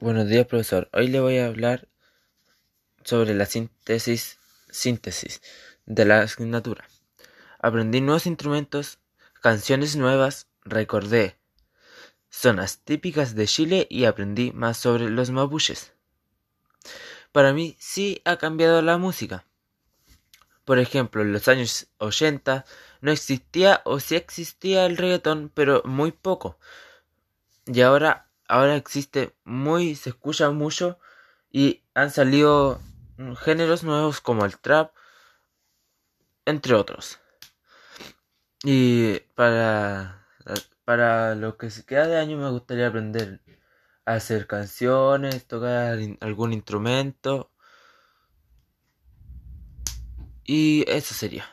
Buenos días, profesor. Hoy le voy a hablar sobre la síntesis, síntesis de la asignatura. Aprendí nuevos instrumentos, canciones nuevas, recordé zonas típicas de Chile y aprendí más sobre los mapuches. Para mí sí ha cambiado la música. Por ejemplo, en los años 80 no existía o sí existía el reggaetón, pero muy poco. Y ahora ahora existe muy, se escucha mucho y han salido géneros nuevos como el trap, entre otros. Y para, para lo que se queda de año me gustaría aprender a hacer canciones, tocar algún instrumento. Y eso sería.